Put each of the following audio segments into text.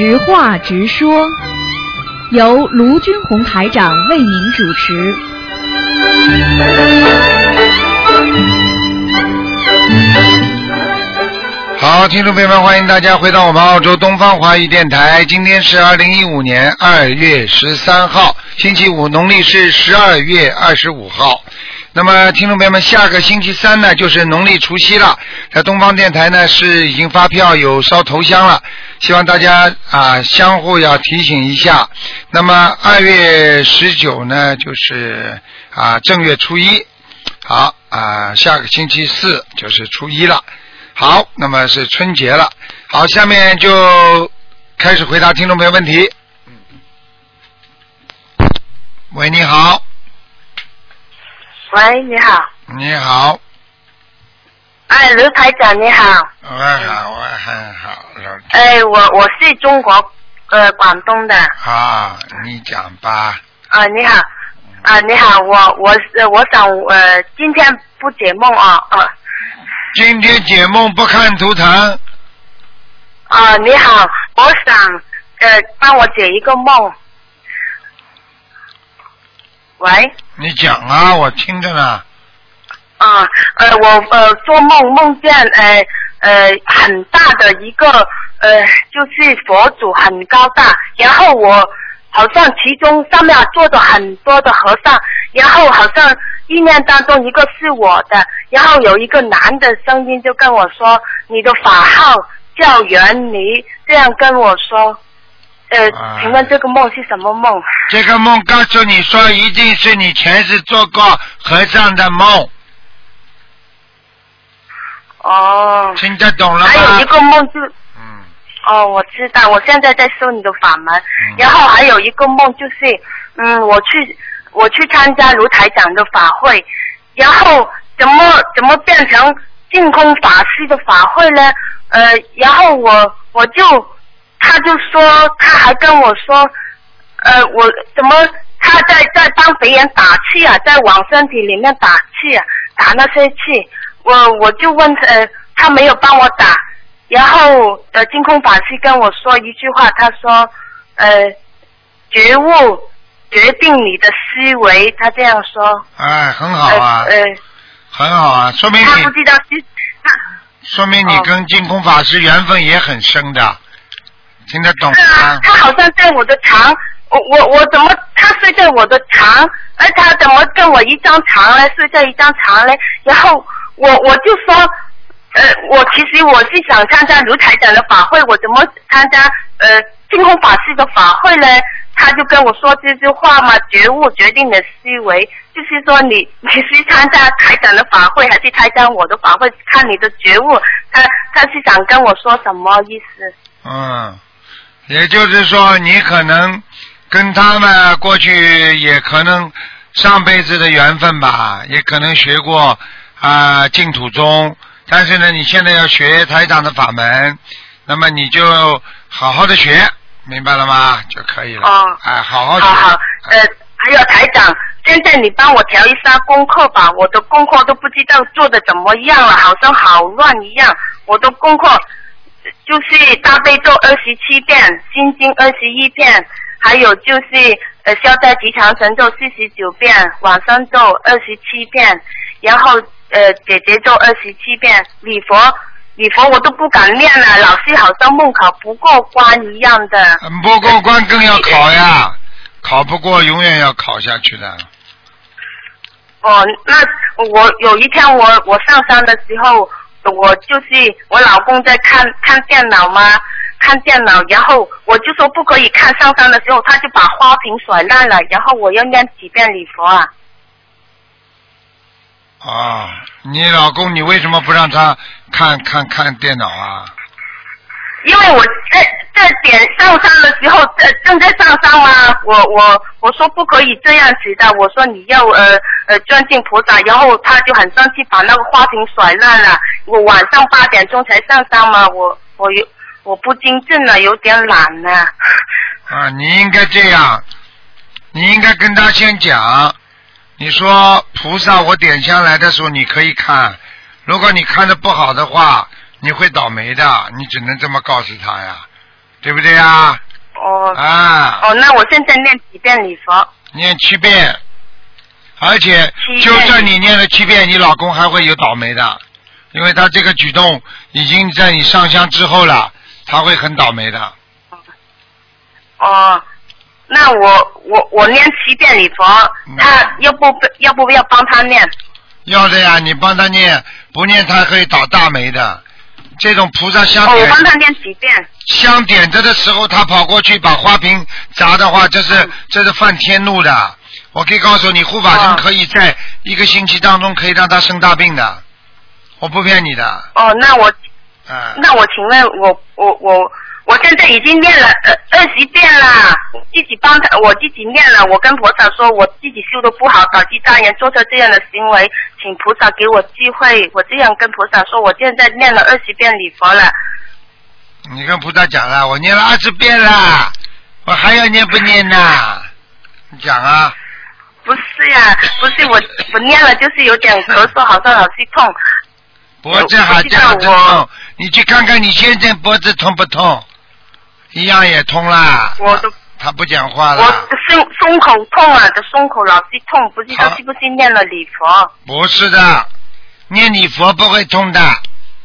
实话直说，由卢军红台长为您主持。好，听众朋友们，欢迎大家回到我们澳洲东方华语电台。今天是二零一五年二月十三号，星期五，农历是十二月二十五号。那么，听众朋友们，下个星期三呢，就是农历除夕了。在东方电台呢，是已经发票有烧头香了，希望大家啊相互要提醒一下。那么二月十九呢，就是啊正月初一，好啊，下个星期四就是初一了。好，那么是春节了。好，下面就开始回答听众朋友问题。喂，你好，喂，你好，你好，哎，卢台长你好，我好，我很好，老哎，我我是中国呃广东的，啊，你讲吧。啊，你好，啊，你好，我我是我想呃今天不解梦啊啊。今天解梦不看图腾，啊，你好，我想呃帮我解一个梦，喂。你讲啊，我听着呢。啊，呃，我呃做梦梦见呃呃很大的一个呃就是佛祖很高大，然后我好像其中上面坐着很多的和尚，然后好像意念当中一个是我的，然后有一个男的声音就跟我说你的法号叫袁尼，这样跟我说，呃啊，请问这个梦是什么梦？这个梦告诉你说，一定是你前世做过和尚的梦，哦，听得懂了还有一？个梦就。嗯，哦，我知道，我现在在修你的法门。嗯然后还有一个梦就是，嗯，我去我去参加卢台长的法会，然后怎么怎么变成净空法师的法会呢？呃，然后我我就他就说他还跟我说，呃，我怎么他在在帮别人打气啊，在往身体里面打气啊，打那些气，我我就问呃，他没有帮我打，然后呃，净空法师跟我说一句话，他说呃，觉悟决定你的思维，他这样说。哎，很好啊，呃，呃很好啊，说明你他不知道说明你哦跟净空法师缘分也很深的，听得懂是啊吗，？他好像在我的床，我我我怎么他睡在我的床，而他怎么跟我一张床呢？睡在一张床呢？然后我我就说，呃，我其实我是想参加卢台长的法会，我怎么参加呃净空法师的法会呢？他就跟我说这句话嘛，觉悟决定的思维，就是说你你是参加台长的法会，还是参加我的法会，看你的觉悟。他他是想跟我说什么意思？嗯，也就是说，你可能跟他们过去也可能上辈子的缘分吧，也可能学过啊净土宗，但是呢，你现在要学台长的法门，那么你就好好的学，明白了吗？就可以了。哦哎，好好学。好好，呃，还有台长，现在你帮我调一下功课吧，我的功课都不知道做的怎么样了，好像好乱一样。我的功课就是大悲咒二十七遍，心经二十一遍，还有就是呃消灾吉祥神咒四十九遍，往生咒二十七遍，然后呃姐姐咒二十七遍，礼佛。礼佛我都不敢念了，老是好像梦考不过关一样的。嗯不过关更要考呀，考不过永远要考下去的。哦，那我有一天我我上山的时候，我就是我老公在看看电脑嘛，看电脑，然后我就说不可以看上山的时候，他就把花瓶甩烂了，然后我要念几遍礼佛啊？啊，你老公，你为什么不让他看看看电脑啊？因为我在在点上山的时候，在正在上山嘛，我我我说不可以这样子的，我说你要呃呃尊敬菩萨，然后他就很生气，把那个花瓶甩烂了。我晚上八点钟才上山嘛，我我有我不精进了，有点懒了。啊，你应该这样，你应该跟他先讲，你说菩萨，我点香来的时候你可以看，如果你看的不好的话，你会倒霉的，你只能这么告诉他呀。对不对呀？哦啊，哦，那我现在念几遍礼佛？念七遍，而且就算你念了七遍，你老公还会有倒霉的，因为他这个举动已经在你上香之后了，他会很倒霉的。哦，那我我我念七遍礼佛嗯，他要不要不要帮他念？要的呀，你帮他念，不念他可以倒大霉的。这种菩萨香哦，我帮他念几遍？香点着的时候，他跑过去把花瓶砸的话，这是嗯这是犯天怒的。我可以告诉你，护法神哦可以在一个星期当中可以让他生大病的，我不骗你的。哦，那我嗯，那我请问我我我我现在已经念了呃二十遍了，自己帮他我自己念了，我跟菩萨说我自己修的不好，导致大人做出这样的行为，请菩萨给我机会，我这样跟菩萨说，我现在念了二十遍礼佛了。你跟菩萨讲了，我念了二十遍了，我还要念不念呢？你讲啊，不是呀、不是我不念了就是有点咳嗽，好像老是痛。脖子好像痛，你去看看你现在脖子痛不痛？一样也痛啦。我都他不讲话我了，的胸胸口痛啊，的胸口老是痛，不知道是不是念了礼佛？不是的，念礼佛不会痛的，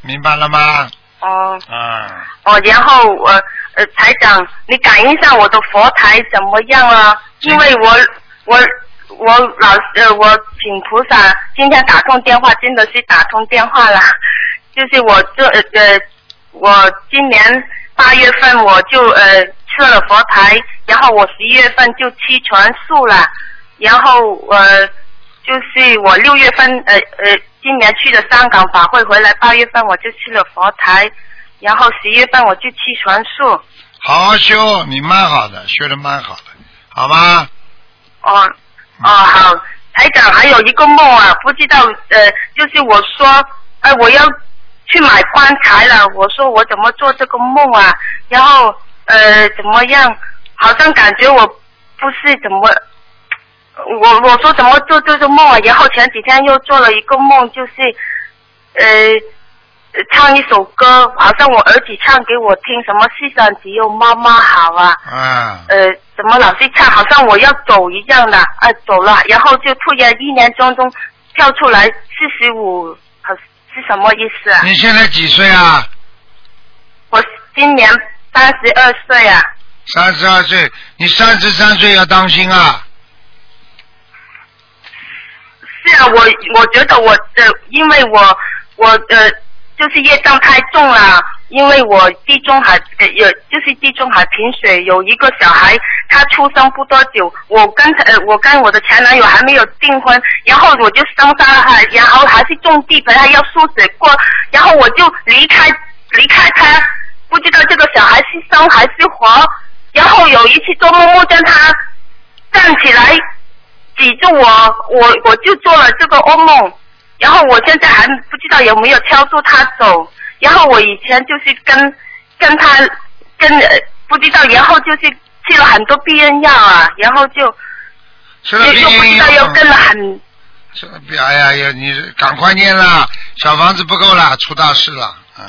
明白了吗？哦嗯，哦，然后我呃台长，你感应一下我的佛台怎么样啊？因为我我我老呃我请菩萨今天打通电话，真的是打通电话了，就是我这呃呃我今年八月份我就呃设了佛台，然后我十一月份就吃全素了，然后呃就是我六月份呃呃今年去了香港法会回来，八月份我就去了佛台，然后十一月份我就吃全素。好好修，你蛮好的，修的蛮好的，好吗？哦哦好，台长还有一个梦啊，不知道呃，就是我说呃我要去买棺材了，我说我怎么做这个梦啊？然后呃怎么样？好像感觉我不是怎么，我我说怎么做这个梦啊？然后前几天又做了一个梦，就是呃。呃唱一首歌，好像我儿子唱给我听，什么世上只有妈妈好啊，啊，呃，怎么老是唱，好像我要走一样的，啊，走了，然后就突然一年当中跳出来四十五，好是什么意思啊？你现在几岁啊？我今年三十二岁啊，三十二岁，你三十三岁要当心啊！是啊，我我觉得我的，因为我我呃就是业障太重了，因为我地中海呃有就是地中海贫血，有一个小孩他出生不多久，我刚才呃我跟我的前男友还没有订婚，然后我就生下了他，然后还是种地盆，还要输血过，然后我就离开离开他，不知道这个小孩是生还是活，然后有一次做梦梦见他站起来。挤住我，我我就做了这个噩梦，然后我现在还不知道有没有敲住他走，然后我以前就是跟跟他跟呃不知道，然后就是吃了很多避孕药啊，然后就吃了避就就不知孕道又跟了药，很哎呀呀，你赶快念啦，小房子不够了，出大事了，嗯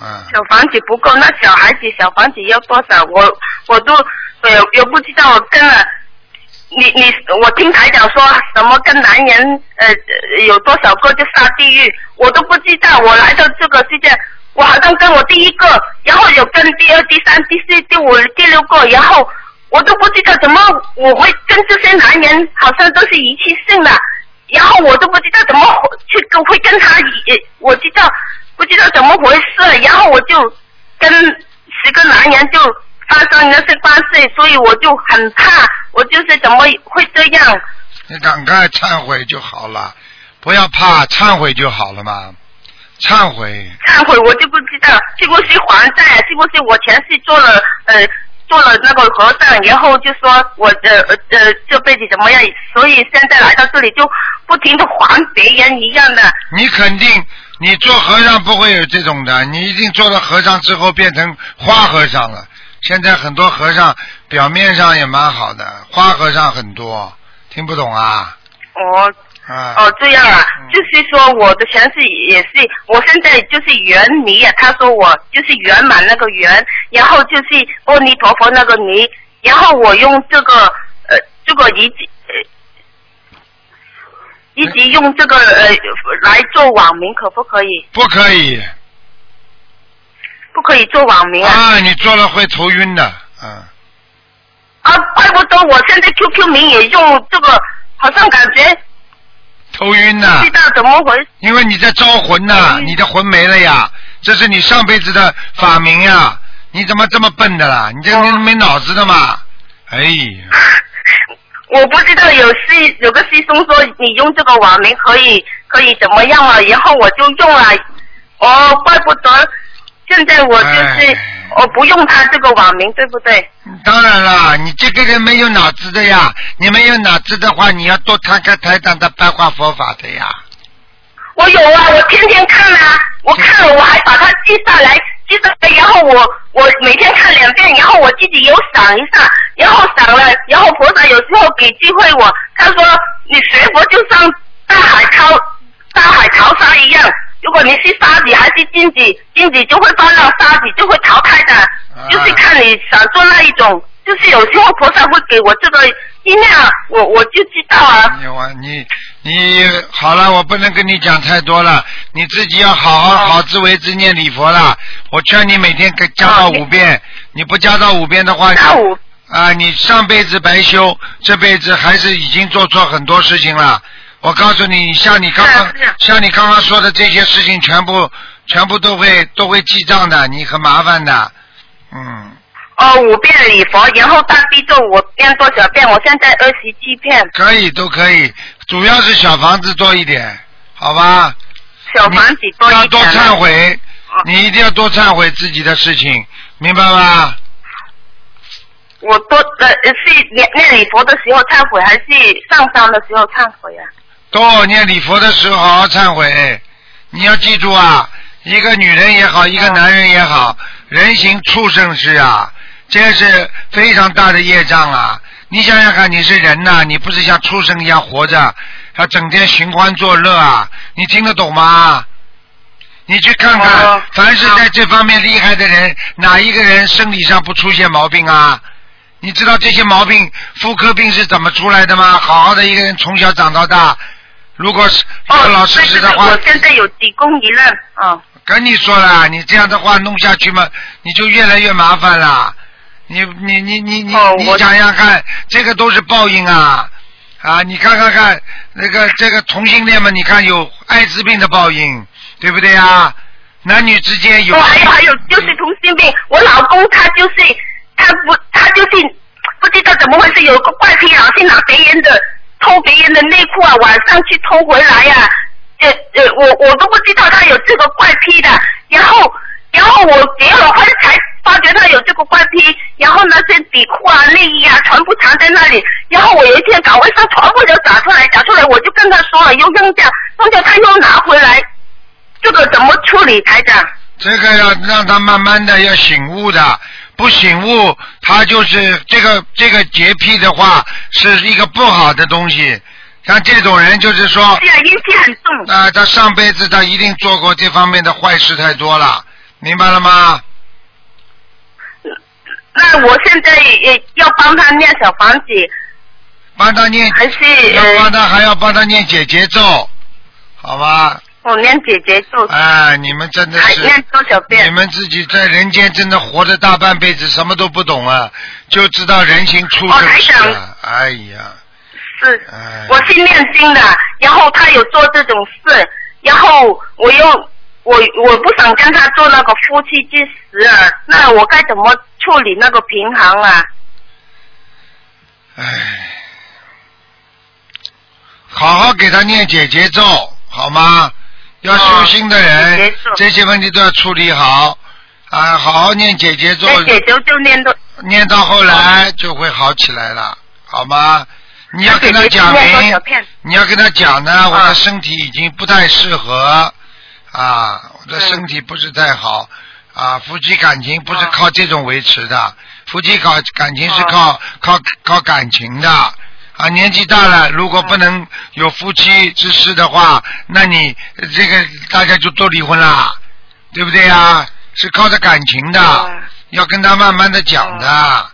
嗯，小房子不够，那小孩子小房子要多少？我我都呃又不知道我跟了。你你我听台长说什么跟男人呃有多少个就下地狱，我都不知道。我来到这个世界，我好像跟我第一个，然后有跟第二、第三、第四、第五、第六个，然后我都不知道怎么我会跟这些男人好像都是一次性的，然后我都不知道怎么去跟会跟他，我知道不知道怎么回事，然后我就跟十个男人就发生那些关系，所以我就很怕，我就是怎么会这样？你赶快忏悔就好了，不要怕，忏悔就好了嘛，忏悔，忏悔我就不知道是不是还债，是不是我前世做了呃做了那个和尚，然后就说我的呃呃这辈子怎么样，所以现在来到这里就不停的还别人一样的。你肯定，你做和尚不会有这种的，你一定做了和尚之后变成花和尚了。现在很多和尚表面上也蛮好的，花和尚很多，听不懂啊？哦啊。哦，这样啊，嗯就是说我的前世也是，我现在就是圆泥啊，他说我就是圆满那个圆，然后就是阿弥陀佛那个泥，然后我用这个呃这个一直呃一直用这个呃来做网名，可不可以？不可以不可以做网名啊？啊！你做了会头晕的，嗯。啊，怪不得我现在 QQ 名也用这个，好像感觉头晕呐、不知道怎么回事。因为你在招魂呐、嗯你的魂没了呀，这是你上辈子的法名呀，你怎么这么笨的啦？你这没脑子的嘛？哎呀，我不知道有师有个师兄说你用这个网名可以可以怎么样了，然后我就用了，哦，怪不得现在我就是哎我不用他这个网名，对不对？当然了，你这个人没有脑子的呀，你没有脑子的话，你要多看看台长的白话佛法的呀。我有啊，我天天看啊，我看了我还把它记下来，记下来，然后我我每天看两遍，然后我自己有想一下，然后想了，然后菩萨有时候给机会我，他说你学佛就像大海淘大海淘沙一样，如果你是沙子还是金子，金子就会翻到沙子就会淘汰的，就是看你想做那一种，就是有时候菩萨会给我这个音量，我我就知道啊。有啊，你你好了，我不能跟你讲太多了，你自己要好好哦好自为之念礼佛了。我劝你每天给加到五遍，你不加到五遍的话，啊，你上辈子白修，这辈子还是已经做错很多事情了。我告诉你，像你刚刚像你刚刚说的这些事情，全部全部都会都会记账的，你很麻烦的。嗯，哦，五遍礼佛，然后大悲咒我念多少遍？我现在二十七遍，可以都可以，主要是小房子多一点，好吧？小房子多一点要多。忏悔，哦你一定要多忏悔自己的事情，明白吗？我多呃是念念礼佛的时候忏悔，还是上山的时候忏悔啊？多念礼佛的时候好好忏悔。你要记住啊，一个女人也好，一个男人也好，人行畜生事啊，这是非常大的业障啊。你想想看，你是人呐、你不是像畜生一样活着，还整天寻欢作乐啊？你听得懂吗？你去看看，哦凡是在这方面厉害的人，哪一个人生理上不出现毛病啊？你知道这些毛病，妇科病是怎么出来的吗？好好的一个人从小长到大，如果是老哦，老实实的话，我现在有几公一任，哦，跟你说了，你这样的话弄下去嘛，你就越来越麻烦了。你你你你你、你想想看，这个都是报应啊啊！你看看看那个这个同性恋嘛，你看有艾滋病的报应，对不对啊？男女之间有哦，还有还有就是同性病，我老公他就是他不他就是不知道怎么回事，有个怪癖，老是拿别人的偷别人的内裤啊，晚上去偷回来呀、呃呃，我我都不知道他有这个怪癖的，然后然后我结了婚才发觉他有这个怪癖，然后那些底裤啊、内衣啊全部藏在那里，然后我有一天搞卫生，全部都找出来，找出来我就跟他说了，又扔掉，扔掉他又拿回来，这个怎么处理，台长？这个要让他慢慢的要醒悟的，不醒悟，他就是这个这个洁癖的话是一个不好的东西。像这种人，就是说，阴气很重。啊、他上辈子他一定做过这方面的坏事太多了，明白了吗？那我现在也要帮他念小房子，帮他念，还是要帮呃他还要帮他念姐姐咒，好吧？我念姐姐咒，啊，你们真的是，还念多少遍你？们自己在人间真的活着大半辈子，什么都不懂啊，就知道人行畜哦生台长事啊！哎呀，是哎，我是念经的，然后他有做这种事，然后我又我我不想跟他做那个夫妻之实啊，那我该怎么处理那个平衡啊？哎，好好给他念姐姐咒，好吗？要修心的人这些问题都要处理好。啊！好好念姐姐咒，姐姐就念到，念到后来就会好起来了，好吗？你要跟他讲明，你要跟他讲呢，啊。我的身体已经不太适合啊，我的身体不是太好啊，夫妻感情不是啊。靠这种维持的，夫妻搞感情是啊。靠靠靠感情的啊，年纪大了，如果不能有夫妻之事的话，那你呃这个大家就都离婚啦，对不对呀？是靠着感情的，啊。要跟他慢慢的讲的。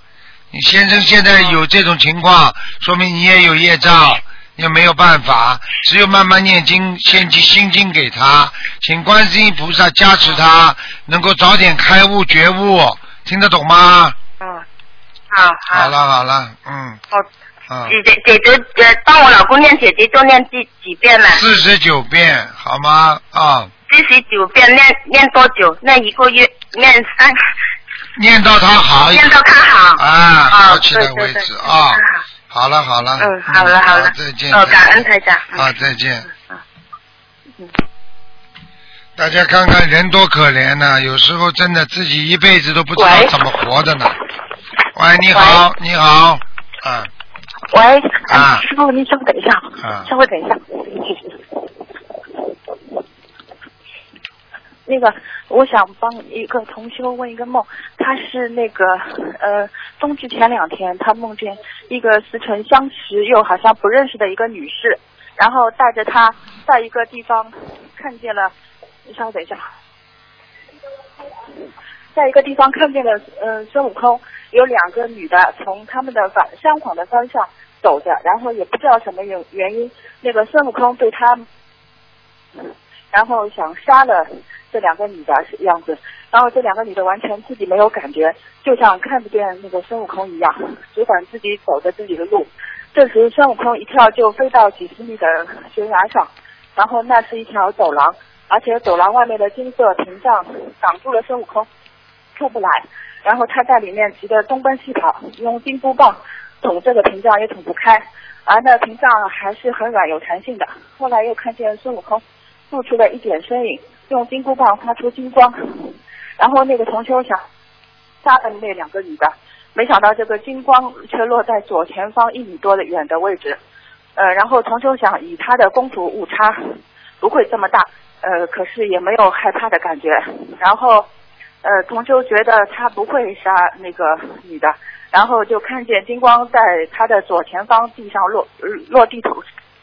你先生现在有这种情况，说明你也有业障，也没有办法，只有慢慢念经，献起心经给他，请观世音菩萨加持他，能够早点开悟觉悟，听得懂吗？嗯，好好。好了好了，嗯。哦，嗯，姐姐姐姐呃，帮我老公念姐姐就念几几遍了？四十九遍好吗？啊，四十九遍，念念多久？念一个月，念三，念到他好，念到他好。啊，啊好起来对对对为止啊。好了好了，嗯，好了好了，再见。哦，感恩台长。嗯啊，再见。嗯大家看看人多可怜呐、有时候真的自己一辈子都不知道怎么活的呢。喂，你好，你好，啊喂，啊。师傅，您稍等一下，啊。稍微等一下。那个，我想帮一个同修问一个梦，他是那个呃，冬至前两天，他梦见一个似曾相识又好像不认识的一个女士，然后带着他在一个地方看见了，你稍微等一下，在一个地方看见了，嗯、孙悟空有两个女的从他们的反相反的方向走着，然后也不知道什么原原因，那个孙悟空对他，然后想杀了这两个女的样子，然后这两个女的完全自己没有感觉，就像看不见那个孙悟空一样，只管自己走着自己的路。这时孙悟空一跳就飞到几十米的悬崖上，然后那是一条走廊，而且走廊外面的金色屏障挡住了孙悟空，出不来。然后他在里面急得东奔西跑，用金箍棒捅这个屏障也捅不开，而那屏障还是很软有弹性的。后来又看见孙悟空露出了一点身影，用金箍棒发出金光，然后那个同修想杀了那两个女的，没想到这个金光却落在左前方一米多的远的位置，呃，然后同修想以他的功夫误差不会这么大，呃，可是也没有害怕的感觉，然后。呃，同修觉得他不会杀那个女的，然后就看见金光在他的左前方地上落落地同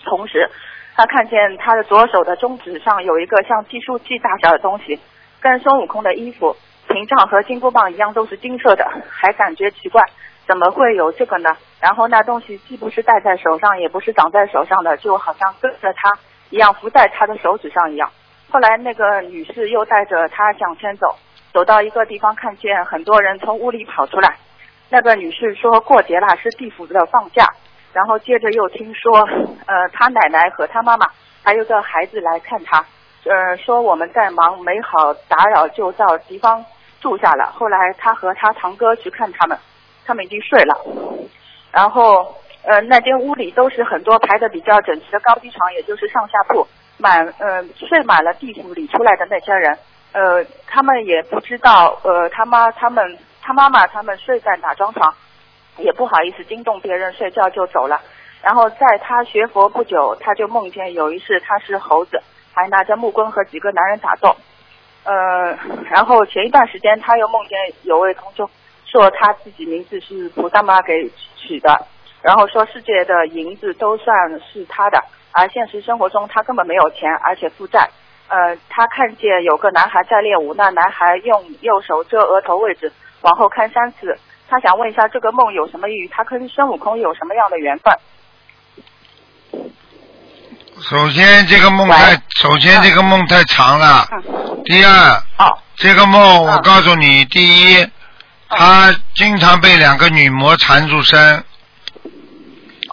同时，他看见他的左手的中指上有一个像计数器大小的东西，跟孙悟空的衣服、屏障和金箍棒一样都是金色的，还感觉奇怪，怎么会有这个呢？然后那东西既不是戴在手上，也不是长在手上的，就好像跟着他一样浮在他的手指上一样。后来那个女士又带着他向前走。走到一个地方，看见很多人从屋里跑出来。那个女士说过节了，是地府的放假。然后接着又听说，呃，她奶奶和她妈妈还有个孩子来看她，呃，说我们在忙，没好打扰，就到地方住下了。后来她和她堂哥去看他们，他们已经睡了。然后，呃，那间屋里都是很多排的比较整齐的高低床，也就是上下铺，满，呃，睡满了地府里出来的那些人。呃，他们也不知道，呃，他妈他们他妈妈他们睡在哪张床，也不好意思惊动别人睡觉就走了。然后在他学佛不久，他就梦见有一次他是猴子，还拿着木棍和几个男人打斗。呃，然后前一段时间他又梦见有位同修说他自己名字是菩萨妈给取的，然后说世界的银子都算是他的，而现实生活中他根本没有钱，而且负债。呃，他看见有个男孩在练武，那男孩用右手遮额头位置，往后看三次。他想问一下，这个梦有什么意义？他跟孙悟空有什么样的缘分？首先这个梦太，首先这个梦太长了。嗯，第二，哦，这个梦我嗯告诉你，第一，他经常被两个女魔缠住身。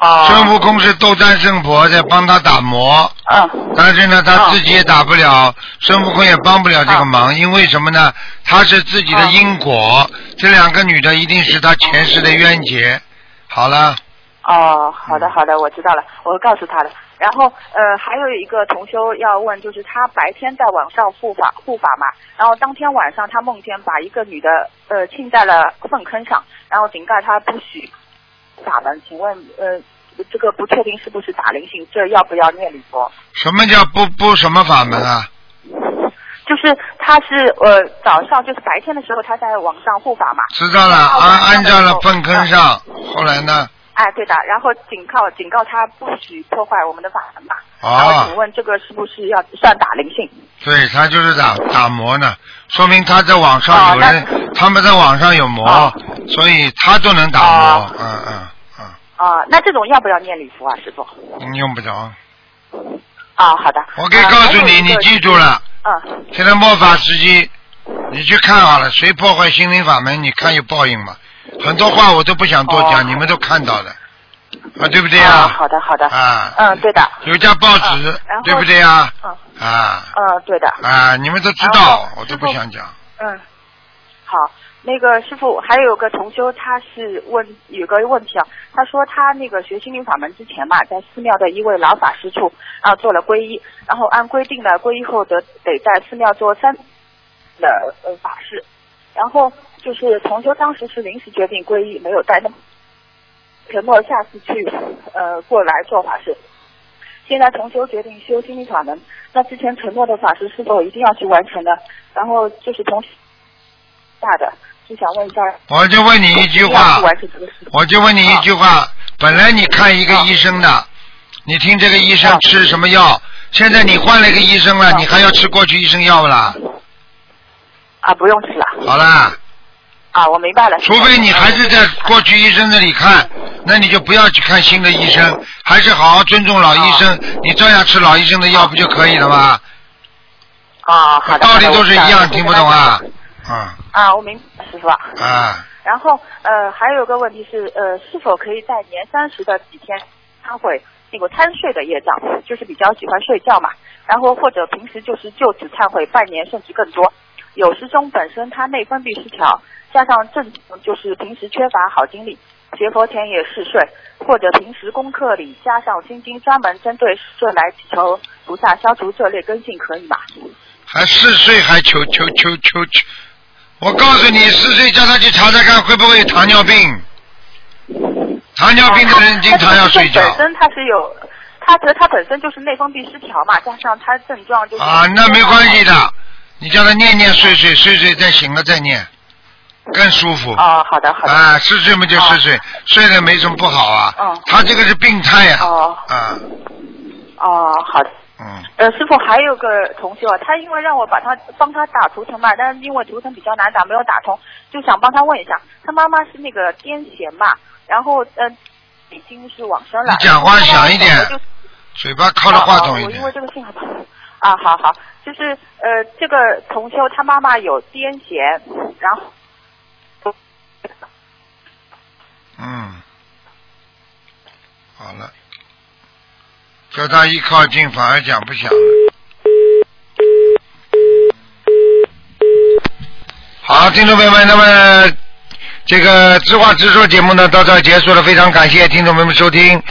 哦，孙悟空是斗战胜佛在帮他打磨，啊，但是呢，他哦自己也打不了，孙悟空也帮不了这个忙，因为什么呢？他是自己的因果，这两个女的一定是他前世的冤结。好了，哦，好的好的，我知道了，我会告诉他的。然后呃，还有一个同修要问，就是他白天在网上护法护法嘛，然后当天晚上他梦见把一个女的呃浸在了粪坑上，然后警告他不许打门。请问呃，这个不确定是不是打灵性，这要不要念礼佛？什么叫不不什么法门啊？就是他是呃早上就是白天的时候他在网上护法嘛，知道了，安安在了粪坑上，后来呢？哎，对的，然后警告警告他不许破坏我们的法门嘛。然啊后请问这个是不是要算打灵性？对他就是打打磨呢，说明他在网上有哦人，他们在网上有魔，哦所以他都能打磨，嗯嗯嗯啊、那这种要不要念礼佛啊，师傅？你，用不着。啊，好的。我可以告诉你，你记住。了，嗯，现在末法时期，你去看好了，谁破坏心灵法门，你看有报应吗？很多话我都不想多讲，哦你们都看到了，啊，对不对啊，啊？好的好的。啊，嗯，对的。有家报纸对不对啊？嗯啊嗯，对的。啊，你们都知道，我都不想讲。嗯，好，那个师傅还有个同修，他是问有个问题啊，他说他那个学心灵法门之前嘛，在寺庙的一位老法师处啊做了皈依，然后按规定呢，皈依后得得在寺庙做三的呃法事，然后就是同修当时是临时决定皈依，没有带那么承诺下次去呃过来做法事。现在重修决定修心灵法门，那之前承诺的法事是否一定要去完成呢？然后就是从大的，就想问一下，我就问你一句话。我就问你一句话，本来你看一个医生的，你听这个医生啊吃什么药，现在你换了一个医生了，啊你还要吃过去医生药不啦？啊，不用吃了。好啦，啊，我明白了。除非你还是在过去医生那里看，那你就不要去看新的医生，还是好好尊重老医生，你照样吃老医生的药不就可以了吗？啊，好的。道理都是一样，听不懂啊？啊啊，我明白，师傅。啊，然后呃，还有一个问题是呃，是否可以在年三十的几天忏悔那个贪睡的业障，就是比较喜欢睡觉嘛，然后或者平时就是就此忏悔半年甚至更多。有师兄本身他内分泌失调，加上正就是平时缺乏好精力，学佛前也嗜睡，或者平时功课里加上心经，专门针对睡来祈求菩萨消除这类根性，可以吗？还嗜睡还求求求求求！我告诉你，四岁叫他去查查看会不会有糖尿病。糖尿病的人经常要睡觉他本身他是有，他觉得他本身就是内分泌失调嘛，加上他症状就是啊，那没关系的，你叫他念念睡睡睡睡，再醒了再念，更舒服。哦，好的好的。啊，嗜睡嘛就嗜睡，睡了没什么不好啊。嗯他这个是病态呀。哦啊，哦，好的。嗯，呃，师傅还有个同学啊，他因为让我把他帮他打图腾嘛，但是因为图腾比较难打，没有打通，就想帮他问一下，他妈妈是那个癫痫嘛，然后呃已经是往生了。你讲话响一点嘴巴靠着话筒一点哦我因为。这个信号不好。啊，好好，就是呃，这个同修他妈妈有癫痫，然后嗯，好了，叫他一靠近反而讲不响了。好，听众朋友们，那么这个知话直说节目呢到这儿结束了，非常感谢听众朋友们收听。